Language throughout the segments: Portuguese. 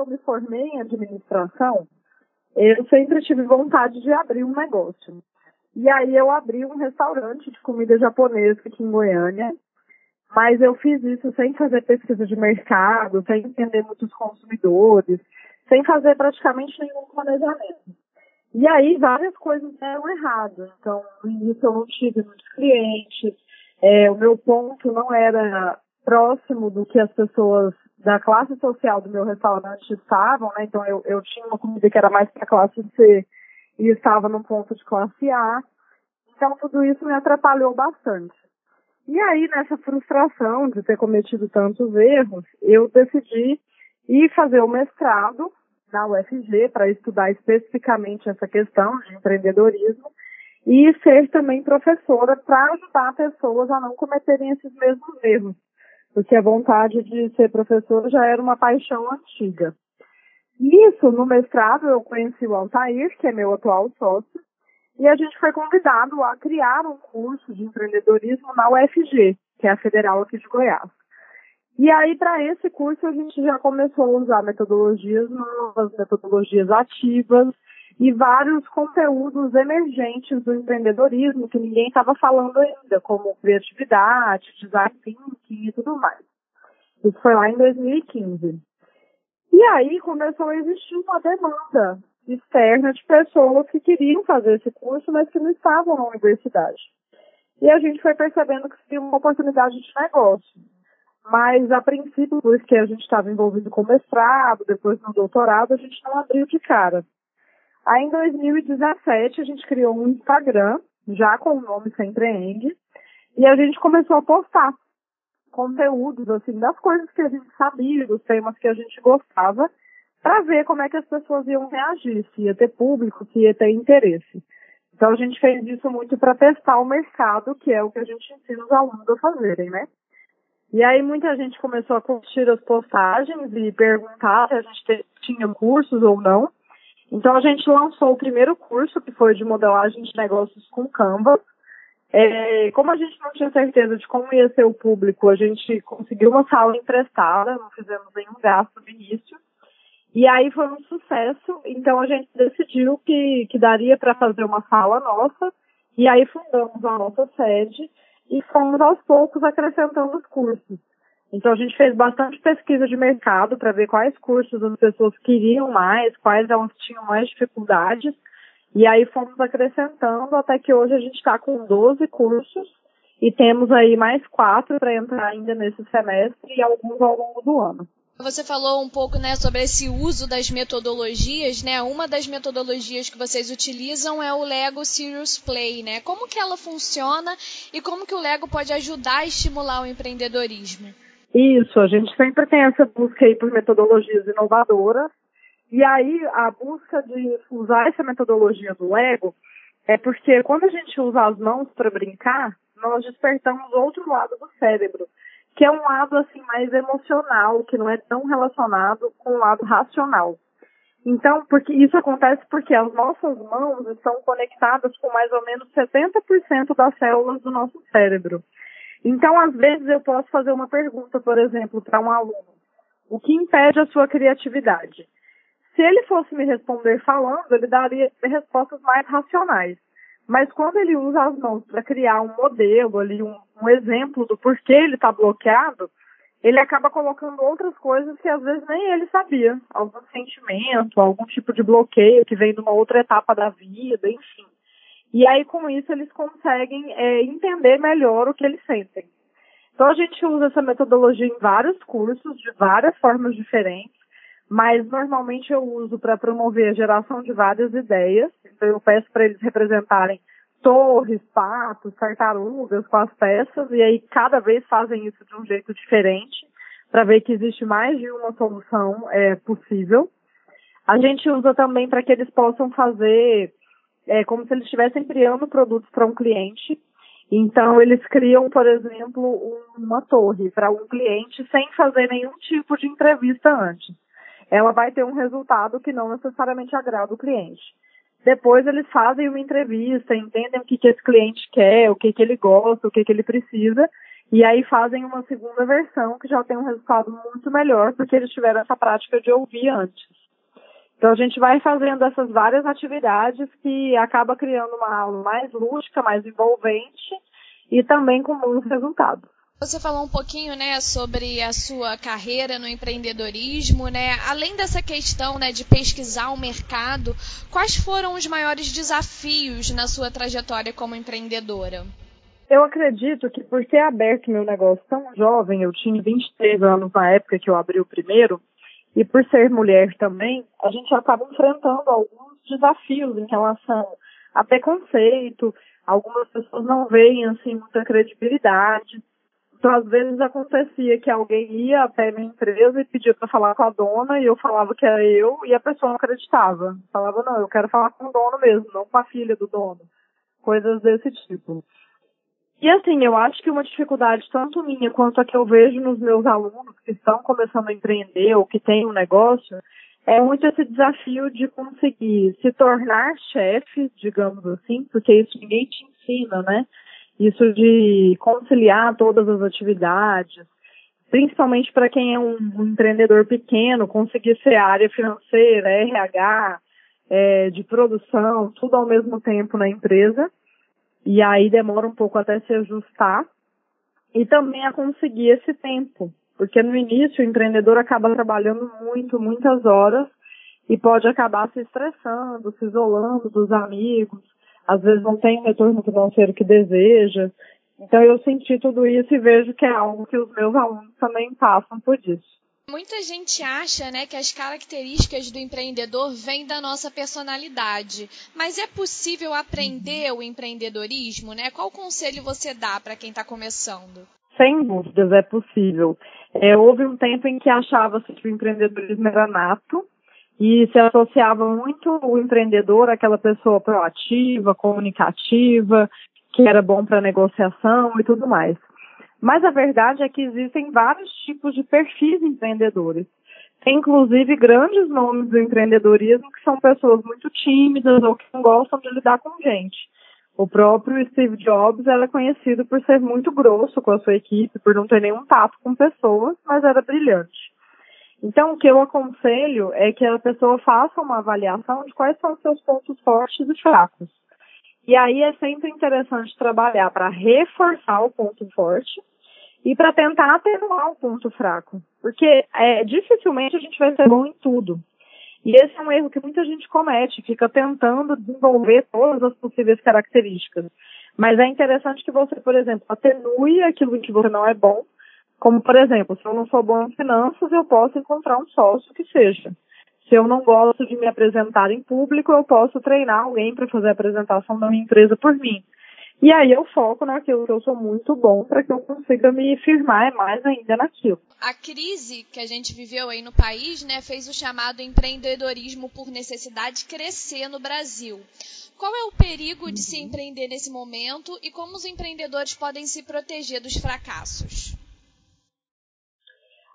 eu me formei em administração, eu sempre tive vontade de abrir um negócio. E aí eu abri um restaurante de comida japonesa aqui em Goiânia, mas eu fiz isso sem fazer pesquisa de mercado, sem entender muitos consumidores, sem fazer praticamente nenhum planejamento. E aí várias coisas deram errado. Então, no início eu não tive muitos clientes, é, o meu ponto não era próximo do que as pessoas da classe social do meu restaurante estavam, né? Então eu, eu tinha uma comida que era mais para classe C e estava no ponto de classe A. Então tudo isso me atrapalhou bastante. E aí, nessa frustração de ter cometido tantos erros, eu decidi ir fazer o mestrado na UFG para estudar especificamente essa questão de empreendedorismo e ser também professora para ajudar pessoas a não cometerem esses mesmos erros, porque a vontade de ser professora já era uma paixão antiga. Nisso, no mestrado, eu conheci o Altair, que é meu atual sócio, e a gente foi convidado a criar um curso de empreendedorismo na UFG, que é a federal aqui de Goiás. E aí, para esse curso, a gente já começou a usar metodologias novas, metodologias ativas e vários conteúdos emergentes do empreendedorismo que ninguém estava falando ainda, como criatividade, design thinking e tudo mais. Isso foi lá em 2015. E aí começou a existir uma demanda externa de pessoas que queriam fazer esse curso, mas que não estavam na universidade. E a gente foi percebendo que seria uma oportunidade de negócio. Mas, a princípio, por isso que a gente estava envolvido com mestrado, depois no doutorado, a gente não abriu de cara. Aí, em 2017, a gente criou um Instagram, já com o nome Sem Empreende, e a gente começou a postar conteúdos, assim, das coisas que a gente sabia, dos temas que a gente gostava, para ver como é que as pessoas iam reagir, se ia ter público, se ia ter interesse. Então, a gente fez isso muito para testar o mercado, que é o que a gente ensina os alunos a fazerem, né? E aí muita gente começou a curtir as postagens e perguntar se a gente tinha cursos ou não. Então a gente lançou o primeiro curso, que foi de modelagem de negócios com Canva. É, como a gente não tinha certeza de como ia ser o público, a gente conseguiu uma sala emprestada, não fizemos nenhum gasto de início. E aí foi um sucesso, então a gente decidiu que, que daria para fazer uma sala nossa, e aí fundamos a nossa sede e fomos aos poucos acrescentando os cursos. Então a gente fez bastante pesquisa de mercado para ver quais cursos as pessoas queriam mais, quais elas tinham mais dificuldades. E aí fomos acrescentando até que hoje a gente está com 12 cursos e temos aí mais quatro para entrar ainda nesse semestre e alguns ao longo do ano. Você falou um pouco, né, sobre esse uso das metodologias, né? Uma das metodologias que vocês utilizam é o Lego Serious Play, né? Como que ela funciona e como que o Lego pode ajudar a estimular o empreendedorismo? Isso, a gente sempre tem essa busca aí por metodologias inovadoras. E aí a busca de usar essa metodologia do Lego é porque quando a gente usa as mãos para brincar, nós despertamos outro lado do cérebro que é um lado assim mais emocional, que não é tão relacionado com o lado racional. Então, porque isso acontece porque as nossas mãos estão conectadas com mais ou menos 70% das células do nosso cérebro. Então, às vezes eu posso fazer uma pergunta, por exemplo, para um aluno: o que impede a sua criatividade? Se ele fosse me responder falando, ele daria respostas mais racionais. Mas quando ele usa as mãos para criar um modelo ali, um, um exemplo do porquê ele está bloqueado, ele acaba colocando outras coisas que às vezes nem ele sabia. Algum sentimento, algum tipo de bloqueio que vem de uma outra etapa da vida, enfim. E aí, com isso, eles conseguem é, entender melhor o que eles sentem. Então, a gente usa essa metodologia em vários cursos, de várias formas diferentes mas normalmente eu uso para promover a geração de várias ideias. Então eu peço para eles representarem torres, patos, tartarugas com as peças e aí cada vez fazem isso de um jeito diferente para ver que existe mais de uma solução é, possível. A gente usa também para que eles possam fazer é, como se eles estivessem criando produtos para um cliente. Então, eles criam, por exemplo, uma torre para um cliente sem fazer nenhum tipo de entrevista antes ela vai ter um resultado que não necessariamente agrada o cliente. Depois eles fazem uma entrevista, entendem o que, que esse cliente quer, o que, que ele gosta, o que, que ele precisa, e aí fazem uma segunda versão que já tem um resultado muito melhor, porque eles tiveram essa prática de ouvir antes. Então a gente vai fazendo essas várias atividades que acaba criando uma aula mais lúdica, mais envolvente e também com bons resultados. Você falou um pouquinho, né, sobre a sua carreira no empreendedorismo, né? Além dessa questão, né, de pesquisar o mercado, quais foram os maiores desafios na sua trajetória como empreendedora? Eu acredito que por ter aberto meu negócio tão jovem, eu tinha 23 anos na época que eu abri o primeiro, e por ser mulher também, a gente acaba enfrentando alguns desafios em relação a preconceito, algumas pessoas não veem assim muita credibilidade. Então, às vezes acontecia que alguém ia até minha empresa e pedia para falar com a dona e eu falava que era eu e a pessoa não acreditava. Falava, não, eu quero falar com o dono mesmo, não com a filha do dono. Coisas desse tipo. E assim, eu acho que uma dificuldade tanto minha quanto a que eu vejo nos meus alunos que estão começando a empreender ou que têm um negócio, é muito esse desafio de conseguir se tornar chefe, digamos assim, porque isso ninguém te ensina, né? Isso de conciliar todas as atividades, principalmente para quem é um, um, empreendedor pequeno, conseguir ser área financeira, RH, é, de produção, tudo ao mesmo tempo na empresa e aí demora um pouco até se ajustar e também a conseguir esse tempo, porque no início o empreendedor acaba trabalhando muito, muitas horas e pode acabar se estressando, se isolando dos amigos, às vezes não tem o retorno financeiro que deseja. Então eu senti tudo isso e vejo que é algo que os meus alunos também passam por isso. Muita gente acha né, que as características do empreendedor vêm da nossa personalidade, mas é possível aprender o empreendedorismo? Né? Qual conselho você dá para quem está começando? Sem dúvidas, é possível. É, houve um tempo em que achava-se que o empreendedorismo era nato e se associava muito o empreendedor àquela pessoa proativa, comunicativa, que era bom para negociação e tudo mais. Mas a verdade é que existem vários tipos de perfis empreendedores. Tem inclusive grandes nomes do empreendedorismo que são pessoas muito tímidas ou que não gostam de lidar com gente. O próprio Steve Jobs era conhecido por ser muito grosso com a sua equipe, por não ter nenhum tato com pessoas, mas era brilhante. Então, o que eu aconselho é que a pessoa faça uma avaliação de quais são os seus pontos fortes e fracos. E aí é sempre interessante trabalhar para reforçar o ponto forte e para tentar atenuar o ponto fraco. Porque é, dificilmente a gente vai ser bom em tudo. E esse é um erro que muita gente comete, fica tentando desenvolver todas as possíveis características. Mas é interessante que você, por exemplo, atenue aquilo em que você não é bom. Como, por exemplo, se eu não sou bom em finanças, eu posso encontrar um sócio que seja. Se eu não gosto de me apresentar em público, eu posso treinar alguém para fazer a apresentação da minha empresa por mim. E aí eu foco naquilo que eu sou muito bom para que eu consiga me firmar mais ainda naquilo. A crise que a gente viveu aí no país, né, fez o chamado empreendedorismo por necessidade crescer no Brasil. Qual é o perigo de se empreender nesse momento e como os empreendedores podem se proteger dos fracassos?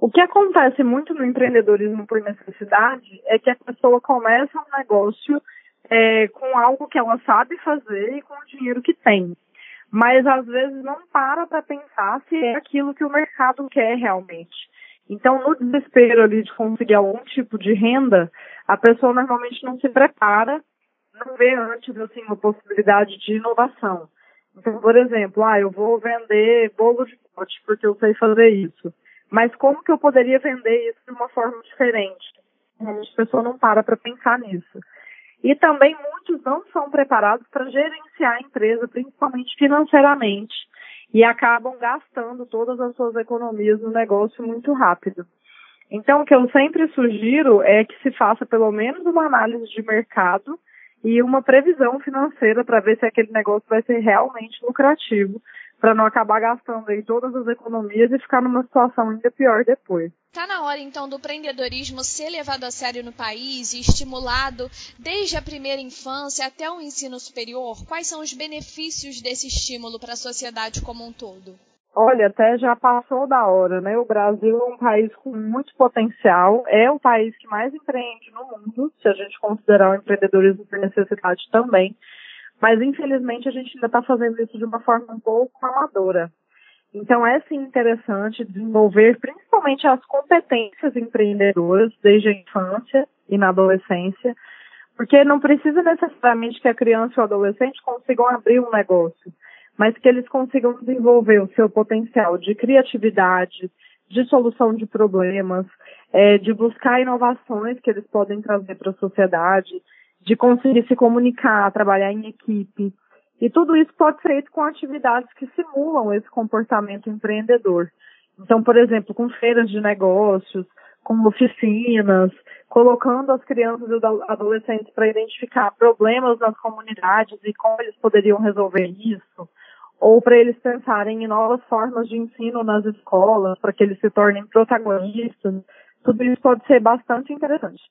O que acontece muito no empreendedorismo por necessidade é que a pessoa começa um negócio é, com algo que ela sabe fazer e com o dinheiro que tem. Mas às vezes não para para pensar se é aquilo que o mercado quer realmente. Então, no desespero ali de conseguir algum tipo de renda, a pessoa normalmente não se prepara, não vê antes assim uma possibilidade de inovação. Então, por exemplo, ah, eu vou vender bolo de pote porque eu sei fazer isso. Mas como que eu poderia vender isso de uma forma diferente? A pessoa não para para pensar nisso. E também muitos não são preparados para gerenciar a empresa, principalmente financeiramente, e acabam gastando todas as suas economias no negócio muito rápido. Então, o que eu sempre sugiro é que se faça pelo menos uma análise de mercado e uma previsão financeira para ver se aquele negócio vai ser realmente lucrativo, para não acabar gastando aí todas as economias e ficar numa situação ainda pior depois. Está na hora então do empreendedorismo ser levado a sério no país e estimulado desde a primeira infância até o ensino superior? Quais são os benefícios desse estímulo para a sociedade como um todo? Olha, até já passou da hora, né? O Brasil é um país com muito potencial, é o país que mais empreende no mundo, se a gente considerar o empreendedorismo por necessidade também. Mas infelizmente a gente ainda está fazendo isso de uma forma um pouco amadora. Então é sim interessante desenvolver principalmente as competências empreendedoras desde a infância e na adolescência, porque não precisa necessariamente que a criança ou o adolescente consigam abrir um negócio, mas que eles consigam desenvolver o seu potencial de criatividade, de solução de problemas, é, de buscar inovações que eles podem trazer para a sociedade, de conseguir se comunicar, trabalhar em equipe. E tudo isso pode ser feito com atividades que simulam esse comportamento empreendedor. Então, por exemplo, com feiras de negócios, com oficinas, colocando as crianças e adolescentes para identificar problemas nas comunidades e como eles poderiam resolver isso, ou para eles pensarem em novas formas de ensino nas escolas, para que eles se tornem protagonistas. Tudo isso pode ser bastante interessante.